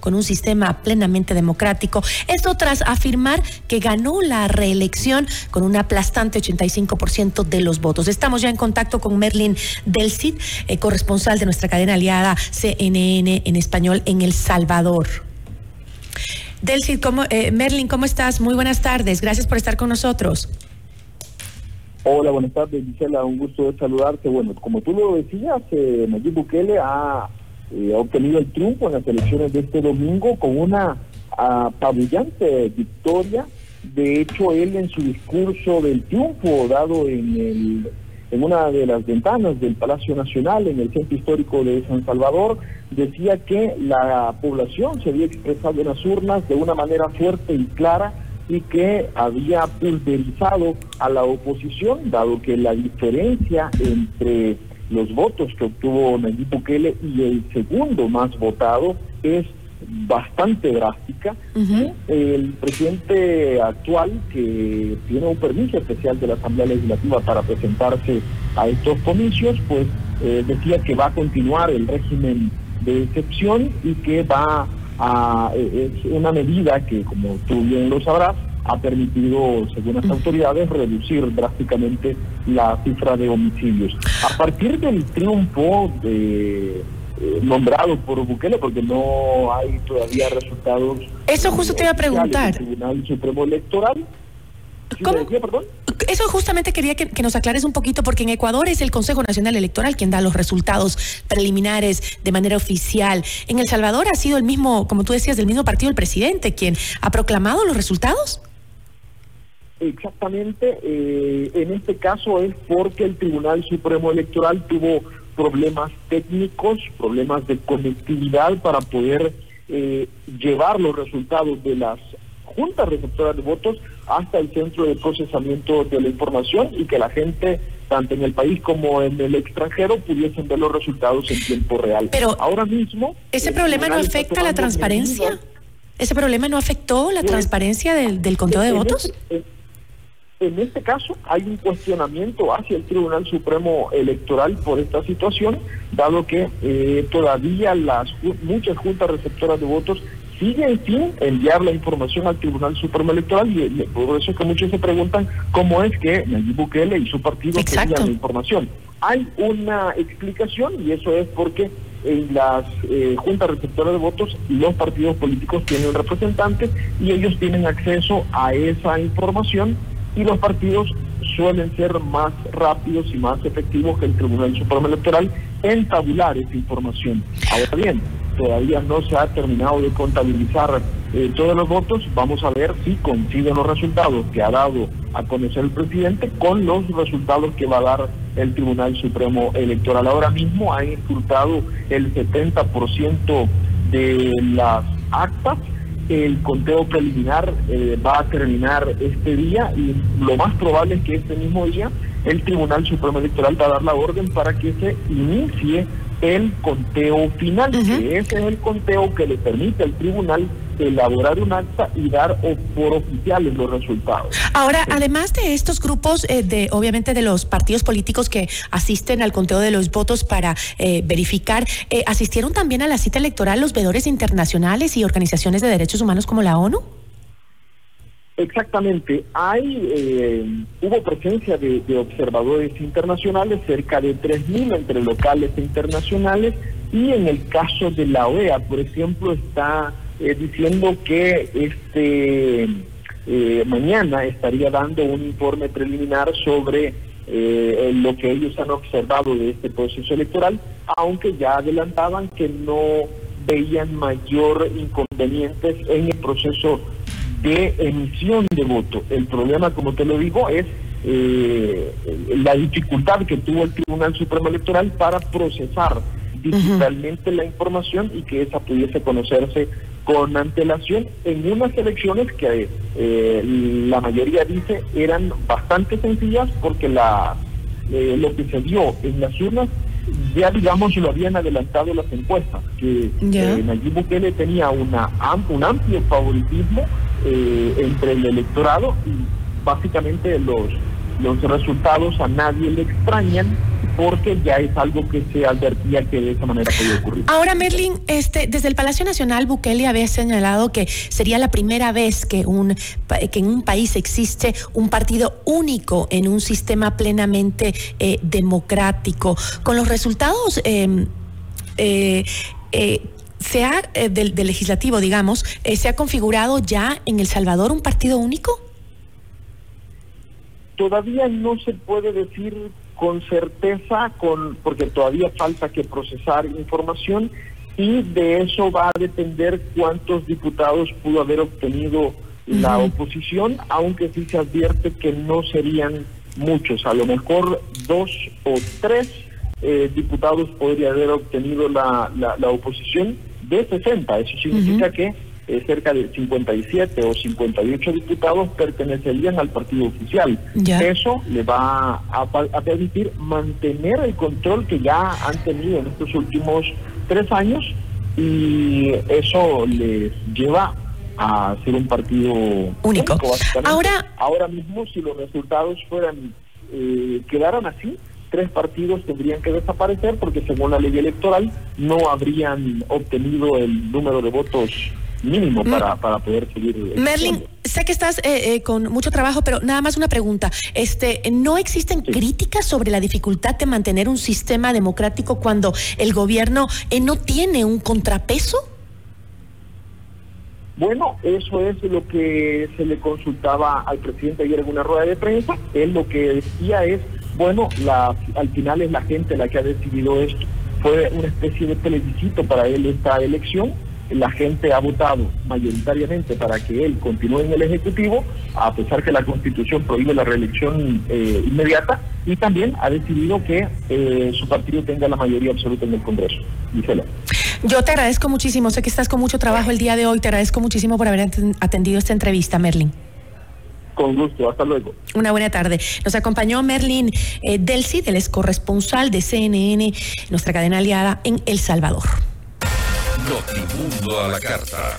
con un sistema plenamente democrático. Esto tras afirmar que ganó la reelección con un aplastante 85% de los votos. Estamos ya en contacto con Merlin Del Cid, eh, corresponsal de nuestra cadena aliada CNN en español en El Salvador. Del Cid, eh, Merlin, ¿cómo estás? Muy buenas tardes. Gracias por estar con nosotros. Hola, buenas tardes, Gisela. Un gusto saludarte. Bueno, como tú lo decías, eh, Nayib Bukele ha, eh, obtenido el triunfo en las elecciones de este domingo con una apabullante victoria. De hecho, él en su discurso del triunfo dado en, el, en una de las ventanas del Palacio Nacional, en el centro histórico de San Salvador, decía que la población se había expresado en las urnas de una manera fuerte y clara y que había pulverizado a la oposición, dado que la diferencia entre los votos que obtuvo Nayib Bukele y el segundo más votado es bastante drástica. El presidente actual, que tiene un permiso especial de la Asamblea Legislativa para presentarse a estos comicios, pues eh, decía que va a continuar el régimen de excepción y que va es una medida que, como tú bien lo sabrás, ha permitido, según las autoridades, reducir drásticamente la cifra de homicidios. A partir del triunfo de, eh, nombrado por Bukele, porque no hay todavía resultados. Eso justo te iba a preguntar. Tribunal Supremo Electoral. ¿Cómo? perdón? Eso justamente quería que, nos aclares un poquito, porque en Ecuador es el Consejo Nacional Electoral quien da los resultados preliminares de manera oficial. En El Salvador ha sido el mismo, como tú decías, del mismo partido el presidente quien ha proclamado los resultados. Exactamente, eh, en este caso es porque el Tribunal Supremo Electoral tuvo problemas técnicos, problemas de conectividad para poder eh, llevar los resultados de las juntas receptoras de votos hasta el centro de procesamiento de la información y que la gente, tanto en el país como en el extranjero, pudiesen ver los resultados en tiempo real. Pero ahora mismo... ¿Ese problema no afecta la transparencia? ¿Ese problema no afectó la pues, transparencia del, del conteo de votos? Este, en este caso hay un cuestionamiento hacia el Tribunal Supremo Electoral por esta situación, dado que eh, todavía las muchas juntas receptoras de votos siguen sin enviar la información al Tribunal Supremo Electoral y por eso es que muchos se preguntan cómo es que Nayib Bukele y su partido envían la información. Hay una explicación y eso es porque en las eh, juntas receptoras de votos los partidos políticos tienen representantes y ellos tienen acceso a esa información y los partidos suelen ser más rápidos y más efectivos que el Tribunal Supremo Electoral en tabular esa información. Ahora bien, todavía no se ha terminado de contabilizar eh, todos los votos. Vamos a ver si coinciden los resultados que ha dado a conocer el presidente con los resultados que va a dar el Tribunal Supremo Electoral. Ahora mismo ha insultado el 70% de las actas el conteo preliminar eh, va a terminar este día y lo más probable es que este mismo día el Tribunal Supremo Electoral va a dar la orden para que se inicie el conteo final, que ese es el conteo que le permite al tribunal elaborar un acta y dar por oficiales los resultados. Ahora, además de estos grupos, eh, de obviamente de los partidos políticos que asisten al conteo de los votos para eh, verificar, eh, ¿asistieron también a la cita electoral los veedores internacionales y organizaciones de derechos humanos como la ONU? Exactamente. Hay, hubo presencia de, de, observadores internacionales, cerca de 3.000 entre locales e internacionales, y en el caso de la OEA, por ejemplo, está eh, diciendo que este eh, mañana estaría dando un informe preliminar sobre eh, lo que ellos han observado de este proceso electoral, aunque ya adelantaban que no veían mayor inconvenientes en el proceso de emisión de voto. El problema, como te lo digo, es la dificultad que tuvo el Tribunal Supremo Electoral para procesar digitalmente la información y que esa pudiese conocerse con antelación en unas elecciones que eh, la mayoría dice eran bastante sencillas porque la eh, lo que se dio en las urnas ya digamos lo habían adelantado las encuestas que eh, Nayib Bukele tenía una un amplio favoritismo entre el electorado y básicamente los los resultados a nadie le extrañan porque ya es algo que se advertía que de esa manera podía ocurrir. Ahora, Merlin, este, desde el Palacio Nacional, Bukele había señalado que sería la primera vez que, un, que en un país existe un partido único en un sistema plenamente eh, democrático. Con los resultados em, eh, eh, se ha, del, del, legislativo, digamos, ¿se ha configurado ya en El Salvador un partido único? Todavía no se puede decir con certeza, con porque todavía falta que procesar información y de eso va a depender cuántos diputados pudo haber obtenido la oposición, aunque sí se advierte que no serían muchos, a lo mejor dos o tres eh, diputados podría haber obtenido la, la, oposición de 60. Eso significa que eh, cerca de 57 o 58 diputados pertenecerían al partido oficial. Eso le va a, permitir mantener el control que ya han tenido en estos últimos tres años y eso les lleva a ser un partido único. Ahora, ahora mismo si los resultados fueran eh, quedaran así, tres partidos tendrían que desaparecer porque según la ley electoral no habrían obtenido el número de votos mínimo para, para poder seguir. Merlin, sé que estás eh, eh, con mucho trabajo, pero nada más una pregunta. Este, ¿No existen críticas sobre la dificultad de mantener un sistema democrático cuando el gobierno eh, no tiene un contrapeso? Bueno, eso es lo que se le consultaba al presidente ayer en una rueda de prensa. Él lo que decía es, bueno, la, al final es la gente la que ha decidido esto. Fue una especie de plebiscito para él esta elección la gente ha votado mayoritariamente para que él continúe en el Ejecutivo, a pesar que la Constitución prohíbe la reelección eh, inmediata, y también ha decidido que eh, su partido tenga la mayoría absoluta en el Congreso. Gisela. Yo te agradezco muchísimo, sé que estás con mucho trabajo el día de hoy, te agradezco muchísimo por haber atendido esta entrevista, Merlin. Con gusto, hasta luego. Una buena tarde. Nos acompañó Merlin eh, Delcy, el ex corresponsal de CNN, nuestra cadena aliada en El Salvador. Notimundo a la carta.